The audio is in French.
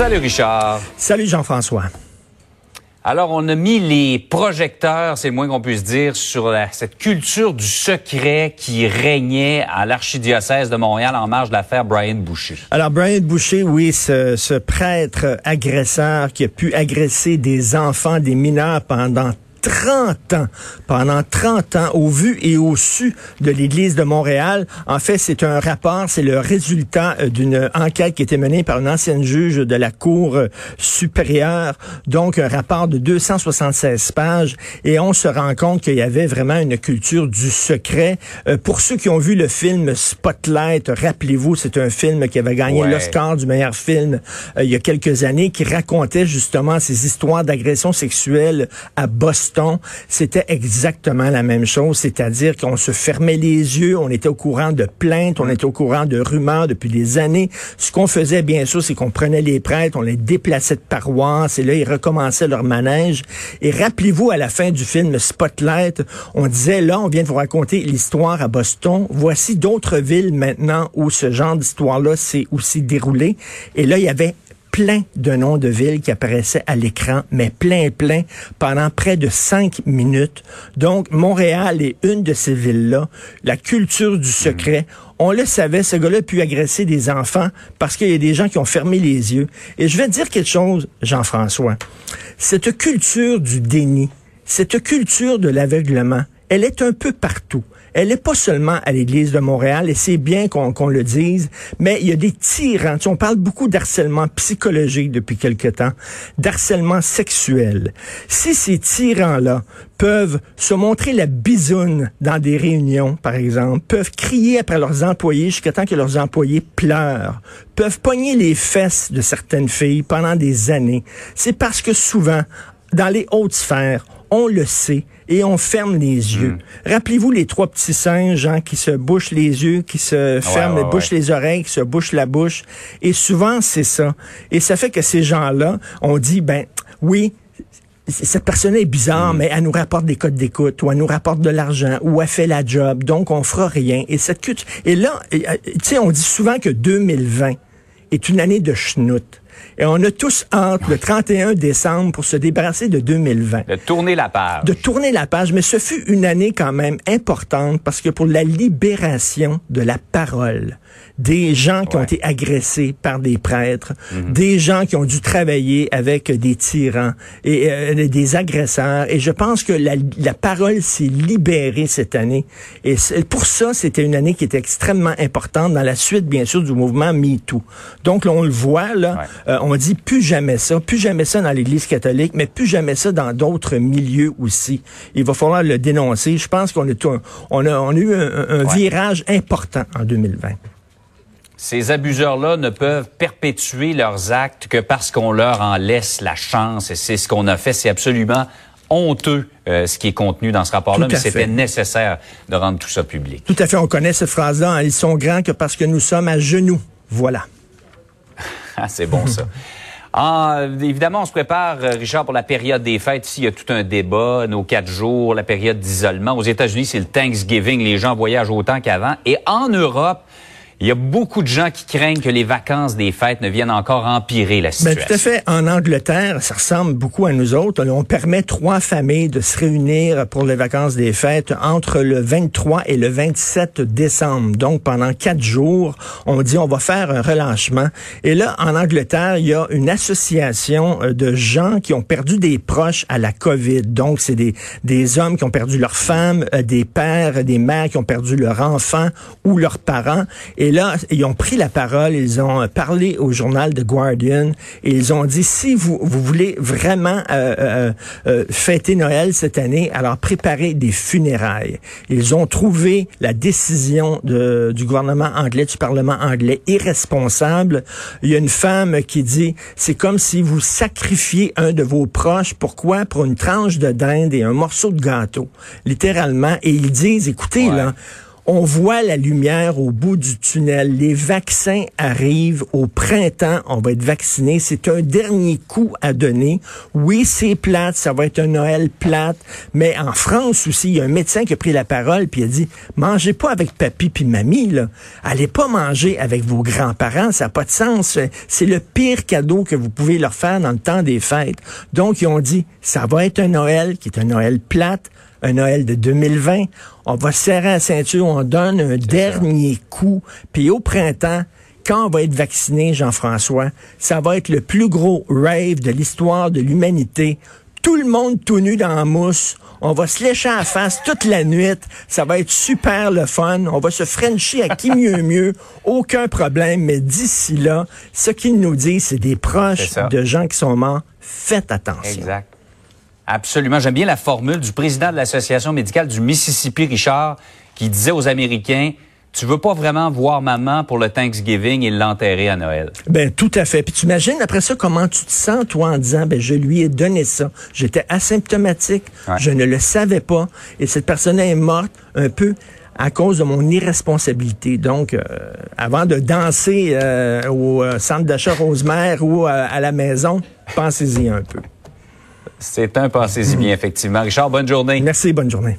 Salut Richard. Salut Jean-François. Alors, on a mis les projecteurs, c'est le moins qu'on puisse dire, sur cette culture du secret qui régnait à l'archidiocèse de Montréal en marge de l'affaire Brian Boucher. Alors, Brian Boucher, oui, ce, ce prêtre agresseur qui a pu agresser des enfants, des mineurs pendant 30 ans, pendant 30 ans, au vu et au su de l'Église de Montréal. En fait, c'est un rapport, c'est le résultat euh, d'une enquête qui a été menée par une ancienne juge de la Cour euh, supérieure. Donc, un rapport de 276 pages. Et on se rend compte qu'il y avait vraiment une culture du secret. Euh, pour ceux qui ont vu le film Spotlight, rappelez-vous, c'est un film qui avait gagné l'Oscar du meilleur film il y a quelques années, qui racontait justement ces histoires d'agression sexuelle à Boston c'était exactement la même chose, c'est-à-dire qu'on se fermait les yeux, on était au courant de plaintes, on était au courant de rumeurs depuis des années. Ce qu'on faisait, bien sûr, c'est qu'on prenait les prêtres, on les déplaçait de paroisse, et là, ils recommençaient leur manège. Et rappelez-vous, à la fin du film Spotlight, on disait, là, on vient de vous raconter l'histoire à Boston. Voici d'autres villes maintenant où ce genre d'histoire-là s'est aussi déroulé. Et là, il y avait plein de noms de villes qui apparaissaient à l'écran, mais plein, plein, pendant près de cinq minutes. Donc, Montréal est une de ces villes-là. La culture du secret, on le savait, ce gars-là a pu agresser des enfants parce qu'il y a des gens qui ont fermé les yeux. Et je vais dire quelque chose, Jean-François. Cette culture du déni, cette culture de l'aveuglement, elle est un peu partout. Elle n'est pas seulement à l'Église de Montréal, et c'est bien qu'on le dise, mais il y a des tyrans. on parle beaucoup d'harcèlement psychologique depuis quelque temps, d'harcèlement sexuel. Si ces tyrans-là peuvent se montrer la bisoune dans des réunions, par exemple, peuvent crier après leurs employés jusqu'à temps que leurs employés pleurent, peuvent pogner les fesses de certaines filles pendant des années, c'est parce que souvent, dans les hautes sphères, on le sait et on ferme les yeux. Hmm. Rappelez-vous les trois petits singes hein, qui se bouchent les yeux, qui se ferment, bouchent les oreilles, qui se bouchent la bouche. Et souvent, c'est ça. Et ça fait que ces gens-là, on dit, ben oui, cette personne est bizarre, hmm. mais elle nous rapporte des codes d'écoute, ou elle nous rapporte de l'argent, ou elle fait la job, donc on fera rien. Et cette et là, euh, tu sais, on dit souvent que 2020 est une année de schnout. Et on a tous hâte le 31 décembre pour se débarrasser de 2020. De tourner la page. De tourner la page. Mais ce fut une année quand même importante parce que pour la libération de la parole, des gens qui ont été agressés par des prêtres, mhm. des gens qui ont dû travailler avec des tyrans et euh, des agresseurs. Et je pense que la, la parole s'est libérée cette année. Et pour ça, c'était une année qui était extrêmement importante dans la suite, bien sûr, du mouvement MeToo. Donc, là, on le voit, là, euh, on dit plus jamais ça, plus jamais ça dans l'Église catholique, mais plus jamais ça dans d'autres milieux aussi. Il va falloir le dénoncer. Je pense qu'on a, on a, on a eu un, virage important en 2020 ces abuseurs-là ne peuvent perpétuer leurs actes que parce qu'on leur en laisse la chance. Et c'est ce qu'on a fait. C'est absolument honteux euh, ce qui est contenu dans ce rapport-là, mais c'était nécessaire de rendre tout ça public. Tout à fait. On connaît cette phrase-là. Hein. Ils sont grands que parce que nous sommes à genoux. Voilà. C'est bon ça. Ah, évidemment, on se prépare, euh, Richard, pour la période des fêtes. Ici, il y a tout un débat, nos quatre jours, la période d'isolement. Aux États-Unis, c'est le Thanksgiving. Les gens voyagent autant qu'avant. Et en Europe, il y a beaucoup de gens qui craignent que les vacances des fêtes ne viennent encore empirer la situation. Ben, tout à fait. En Angleterre, ça ressemble beaucoup à nous autres. On permet trois familles de se réunir pour les vacances des fêtes entre le 23 et le 27 décembre. Donc, pendant quatre jours, on dit on va faire un relâchement. Et là, en Angleterre, il y a une association euh, de gens qui ont perdu des proches à la COVID. Donc, c'est des, des hommes qui ont perdu leurs femmes, euh, des pères, des mères qui ont perdu leurs enfants ou leurs parents. Et et là, ils ont pris la parole, ils ont parlé au journal The Guardian et ils ont dit si vous, vous voulez vraiment euh, euh, euh, fêter Noël cette année, alors préparez des funérailles. Ils ont trouvé la décision de, du gouvernement anglais, du Parlement anglais irresponsable. Il y a une femme qui dit c'est comme si vous sacrifiez un de vos proches. Pourquoi? Pour une tranche de dinde et un morceau de gâteau. Littéralement. Et ils disent, écoutez, là, on voit la lumière au bout du tunnel. Les vaccins arrivent au printemps. On va être vacciné. C'est un dernier coup à donner. Oui, c'est plate. Ça va être un Noël plate. Mais en France aussi, il y a un médecin qui a pris la parole puis a dit, mangez pas avec papy puis mamie. Allez pas manger avec vos grands-parents. Ça n'a pas de sens. C'est le pire cadeau que vous pouvez leur faire dans le temps des fêtes. Donc, ils ont dit, ça va être un Noël qui est un Noël plate un Noël de 2020. On va serrer la ceinture, on donne un dernier coup. Puis au printemps, quand on va être vacciné, Jean-François, ça va être le plus gros rave de l'histoire de l'humanité. Tout le monde tout nu dans la mousse. On va se lécher à face toute la nuit. Ça va être super le fun. On va se frencher à qui mieux mieux. Aucun problème. Mais d'ici là, ce qu'ils nous disent, c'est des proches de gens qui sont morts. Faites attention. Exact. Absolument. J'aime bien la formule du président de l'Association médicale du Mississippi, Richard, qui disait aux Américains, tu veux pas vraiment voir maman pour le Thanksgiving et l'enterrer à Noël. Ben tout à fait. Puis tu imagines après ça comment tu te sens toi en disant ben je lui ai donné ça. J'étais asymptomatique, je ne le savais pas et cette personne est morte un peu à cause de mon irresponsabilité. Donc, euh, avant de danser euh, au euh, centre d'achat Rosemère ou à la maison, pensez-y un peu. C'est un passé-y bien, effectivement. Richard, bonne journée. Merci, bonne journée.